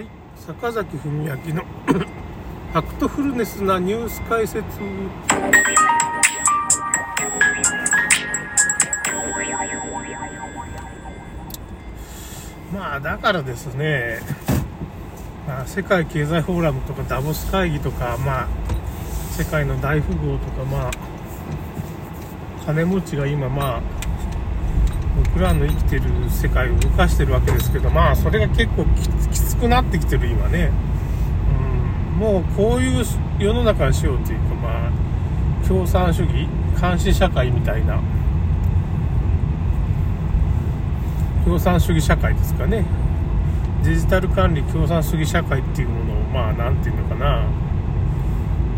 はい、坂崎文明の ファクトフルネスなニュース解説。まあだからですね、まあ、世界経済フォーラムとかダボス会議とか、まあ、世界の大富豪とか、まあ、金持ちが今、まあ、僕らの生きてる世界を動かしてるわけですけど、まあ、それが結構きつくなってきてる今ね、うん、もうこういう世の中にしようというか、まあ、共産主義監視社会みたいな。共産主義社会ですかね。デジタル管理共産主義社会っていうものをまあ何て言うのかな、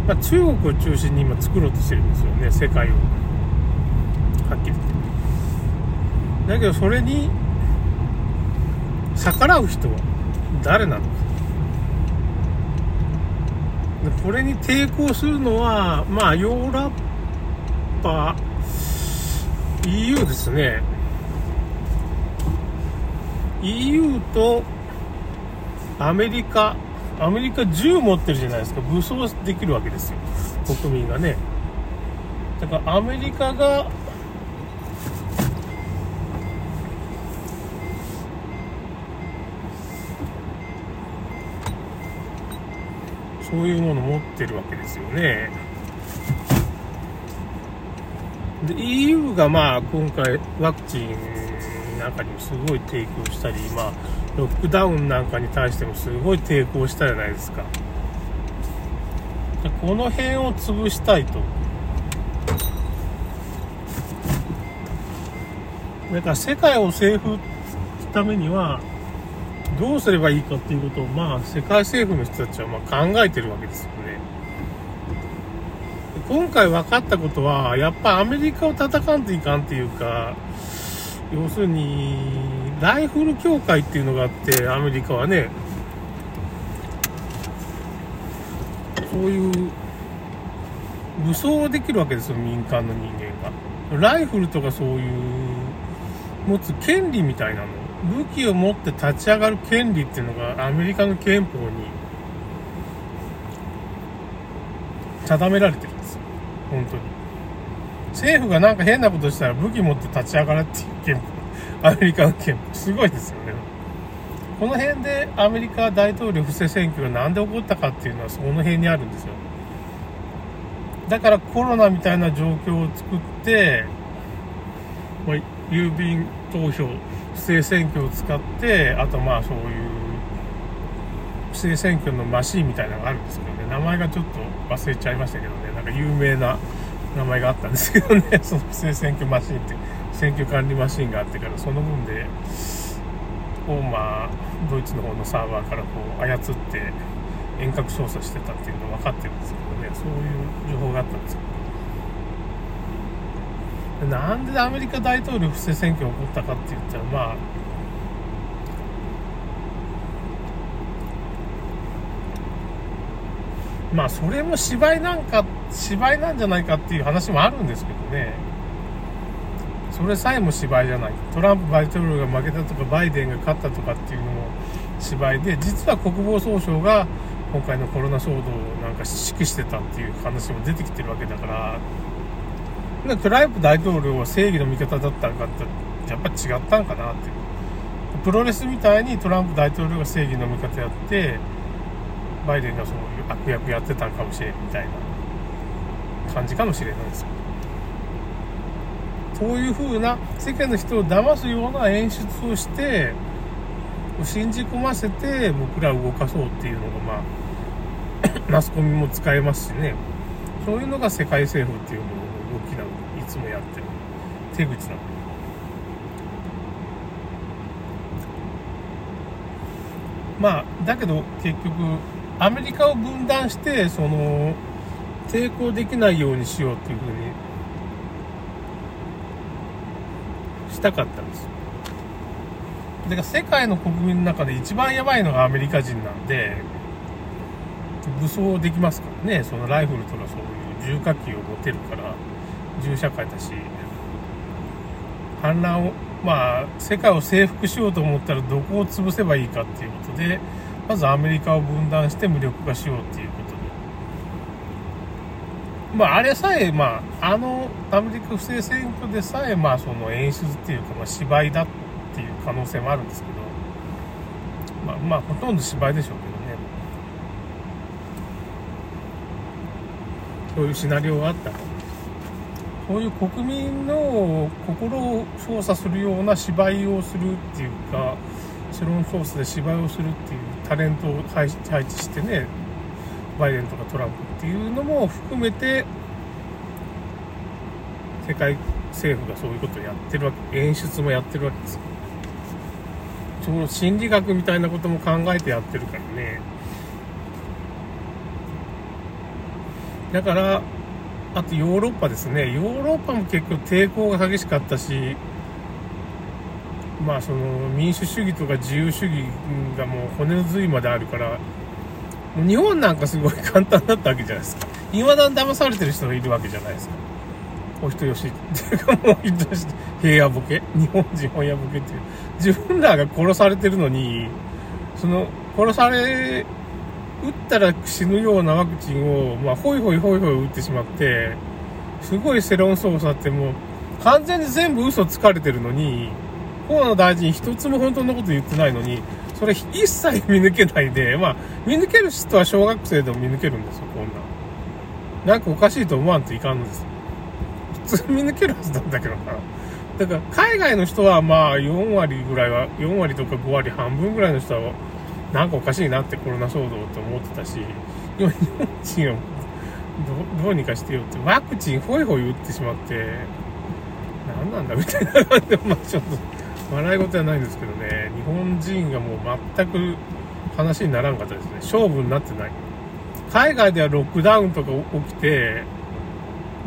まあ、中国を中心に今作ろうとしてるんですよね世界を。はっきり言って。だけどそれに逆らう人は誰なのか。でこれに抵抗するのはまあヨーロッパ EU ですね。EU とアメリカアメリカ銃持ってるじゃないですか。武装できるわけですよ。国民がね。だからアメリカがそういうもの持ってるわけですよねで EU がまあ今回ワクチンなんかにもすごい抵抗したり、まあ、ロックダウンなんかに対してもすごい抵抗したじゃないですか。でこの辺を潰したいと。だから世界を征服するためには、どうすればいいかっていうことを、まあ、世界政府の人たちはま考えてるわけですよね。今回分かったことは、やっぱアメリカを叩かんといかんっていうか、要するに、ライフル協会っていうのがあって、アメリカはね、そういう武装できるわけですよ、民間の人間が。ライフルとかそういう持つ権利みたいなの。武器を持って立ち上がる権利っていうのがアメリカの憲法に定められてるんですよ。本当に。政府がなんか変なことしたら武器持って立ち上がるっていう憲法。アメリカの憲法。すごいですよね。この辺でアメリカ大統領不正選挙がなんで起こったかっていうのはその辺にあるんですよ。だからコロナみたいな状況を作って、郵便投票、不正選挙を使って、あとまあそういう不正選挙のマシンみたいなのがあるんですけどね、名前がちょっと忘れちゃいましたけどね、なんか有名な名前があったんですけどね、その不正選挙マシンって、選挙管理マシンがあってから、その分で、をまあ、ドイツの方のサーバーからこう操って遠隔操作してたっていうの分かってるんですけどね、そういう情報があったんですけど、なんでアメリカ大統領不正選挙起こったかって言ったら、まあ、まあそれも芝居なんか、芝居なんじゃないかっていう話もあるんですけどね。それさえも芝居じゃない。トランプ大統領が負けたとか、バイデンが勝ったとかっていうのも芝居で、実は国防総省が今回のコロナ騒動をなんか指揮してたっていう話も出てきてるわけだから、トランプ大統領は正義の味方だったのかってやっぱ違ったんかなって。プロレスみたいにトランプ大統領が正義の味方やって、バイデンがそういう悪役やってたんかもしれんみたいな感じかもしれないですこういう風な世間の人を騙すような演出をして信じ込ませて僕らを動かそうっていうのがまあ マスコミも使えますしね。そういうのが世界政府っていうものの動きなので。いつもやってる。手口なの。まあだけど結局アメリカを分断して、その、抵抗できないようにしようっていうふうにしたかったんです。よ。だから世界の国民の中で一番やばいのがアメリカ人なんで、武装できますからね、そのライフルとかそういう重火器を持てるから、銃社会だし、反乱を、まあ、世界を征服しようと思ったらどこを潰せばいいかっていうことで、まずアメリカを分断して無力化しようっていうことで。まあ、あれさえ、まあ、あのアメリカ不正選挙でさえ、まあ、その演出っていうか、まあ、芝居だっていう可能性もあるんですけど、まあ、まあ、ほとんど芝居でしょうけどね。そういうシナリオがあったそういう国民の心を操作するような芝居をするっていうか、世論ソースで芝居をするっていうタレントを配置してね、バイデンとかトランプっていうのも含めて、世界政府がそういうことをやってるわけ、演出もやってるわけですよ。その心理学みたいなことも考えてやってるからね。だから、あとヨーロッパですね。ヨーロッパも結構抵抗が激しかったし、まあその民主主義とか自由主義がもう骨の髄まであるから、日本なんかすごい簡単だったわけじゃないですか。未だに騙されてる人がいるわけじゃないですか。お人よしっていうかもう人よし平野ボケ日本人本屋ボケっていう。自分らが殺されてるのに、その殺され打ったら死ぬようなワクチンを、まあ、ほいほいほいほい打ってしまって、すごい世論操作ってもう、完全に全部嘘つかれてるのに、河野大臣一つも本当のこと言ってないのに、それ一切見抜けないで、まあ、見抜ける人は小学生でも見抜けるんですよ、こんな。なんかおかしいと思わんといかんのです。普通見抜けるはずなんだけどな。だから、海外の人はまあ、4割ぐらいは、4割とか5割半分ぐらいの人は、なんかおかしいなってコロナ騒動って思ってたし、日本人をどうにかしてよって、ワクチンホイホイ打ってしまって、何なんだみたいな感じで、まあちょっと笑い事はないんですけどね、日本人がもう全く話にならんかったですね。勝負になってない。海外ではロックダウンとか起きて、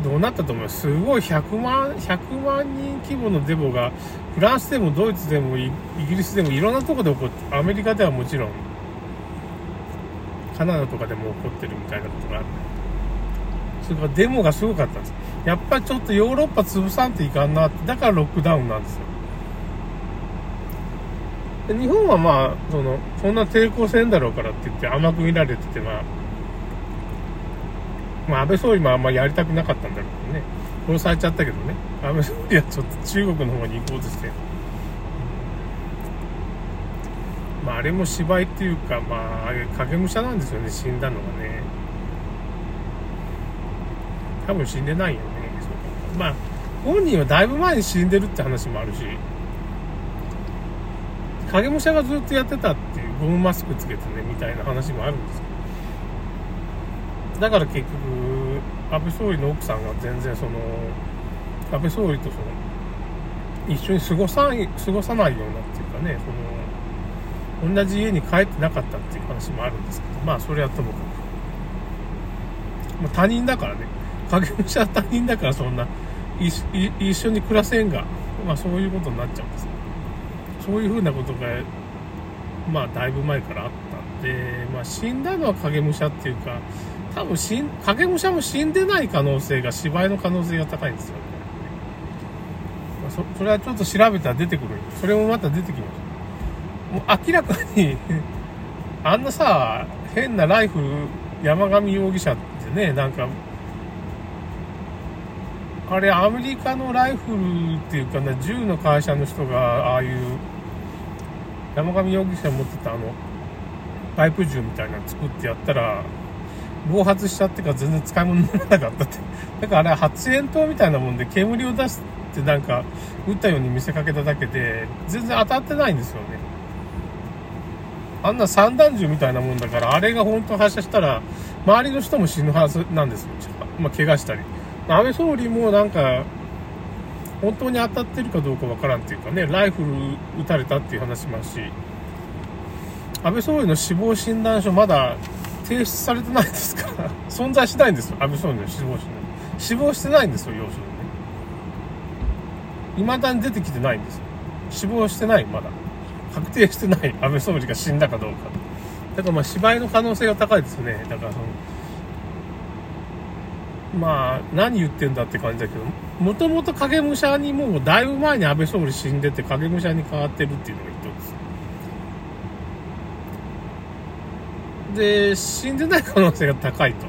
どうなったと思います？すごい100万、100万人規模のデモが、フランスでもドイツでもイギリスでもいろんなとこで起こって、アメリカではもちろん、カナダとかでも起こってるみたいなことがある。それからデモがすごかったんです。やっぱりちょっとヨーロッパ潰さんといかんなって、だからロックダウンなんですよ。で日本はまあ、その、そんな抵抗せんだろうからって言って甘く見られてて、まあ、まあ、安倍総理もあんまりやりたくなかったんだろうけどね。殺されちゃったけどね。安倍総理はちょっと中国の方に行こうとして。まあ、あれも芝居っていうか、まあ、あれ影武者なんですよね、死んだのがね。多分死んでないよね。まあ、本人はだいぶ前に死んでるって話もあるし、影武者がずっとやってたっていう、ゴムマスクつけてね、みたいな話もあるんですだから結局、安倍総理の奥さんが全然その、安倍総理とその、一緒に過ごさない過ごさないようなっていうかね、その、同じ家に帰ってなかったっていう話もあるんですけど、まあそれはともかく。まあ、他人だからね、影武者は他人だからそんな一、緒に暮らせんが、まあそういうことになっちゃうんです。そういうふうなことが、まあだいぶ前からあったんで、まあ死んだのは影武者っていうか、多分死ん、影武者も死んでない可能性が、芝居の可能性が高いんですよ。まあ、そそれはちょっと調べたら出てくる。それもまた出てきます。もう明らかに あんなさ、変なライフル、山上容疑者ってね、なんか、あれ、アメリカのライフルっていうかな、銃の会社の人が、ああいう、山上容疑者持ってたあの、パイプ銃みたいなの作ってやったら、暴発しちゃってから全然使い物にならなかったって。だからあれ発煙筒みたいなもんで煙を出してなんか撃ったように見せかけただけで全然当たってないんですよね。あんな散弾銃みたいなもんだからあれが本当発射したら周りの人も死ぬはずなんですよ。まあ、怪我したり。安倍総理もなんか本当に当たってるかどうかわからんっていうかね、ライフル撃たれたっていう話もあるし、安倍総理の死亡診断書まだ提出されてないですか？ら 存在しないんですよ。安倍総理の死亡者死亡してないんですよ要するにね。未だに出てきてないんですよ。死亡してないまだ。確定してない安倍総理が死んだかどうか。だからまあ芝居の可能性が高いですね。だからそのまあ何言ってんだって感じだけどもともと影武者にもうだいぶ前に安倍総理死んでて影武者に変わってるっていうのが一つですで、死んでない可能性が高いと。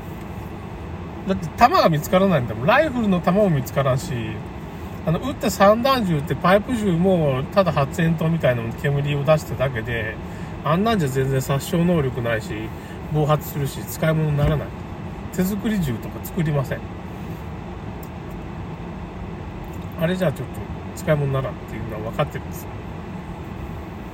だって弾が見つからないんだもん。ライフルの弾も見つからんし、あの、撃った散弾銃ってパイプ銃もただ発煙筒みたいなの煙を出しただけで、あんなんじゃ全然殺傷能力ないし、暴発するし、使い物にならない。手作り銃とか作りません。あれじゃあちょっと使い物にならんっていうのは分かってるんですよ。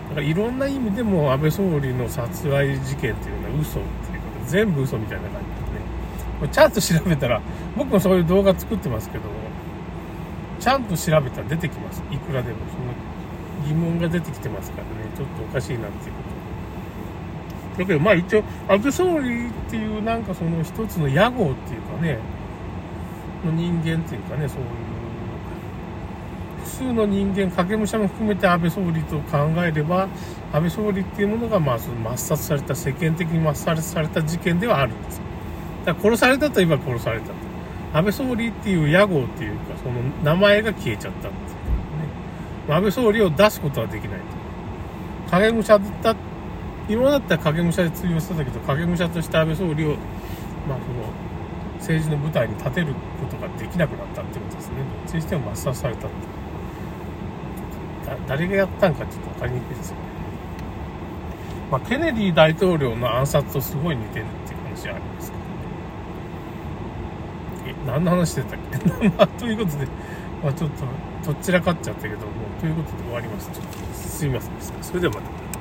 だからいろんな意味でも安倍総理の殺害事件っていうのは嘘っていうこと全部嘘みたいな感じでね。ちゃんと調べたら、僕もそういう動画作ってますけど、ちゃんと調べたら出てきます。いくらでも。その疑問が出てきてますからね、ちょっとおかしいなっていうこと。だけど、まあ一応、安倍総理っていうなんかその一つの屋号っていうかね、の人間っていうかね、そういう複数の人間、影武者も含めて安倍総理と考えれば、安倍総理っていうものが、まあ、その抹殺された、世間的に抹殺された事件ではあるんです。だから殺されたといえば殺されたと。安倍総理っていう屋号っていうか、その名前が消えちゃったっていうね。安倍総理を出すことはできないと。影武者だった、今だったら影武者で通用してたけど、影武者として安倍総理を、まあ、その、政治の舞台に立てることができなくなったってことですね。どっちにしても抹殺されたって。誰がやったんかちょっと分かりにくいですよね。まあ、ケネディ大統領の暗殺とすごい似てるっていう話はありますけどね。え、何の話してたっけ？まあ、ということで、まあ、ちょっと、どっちらかっちゃったけども、ということで終わりました。ちょっとすいませんでした。それではまた。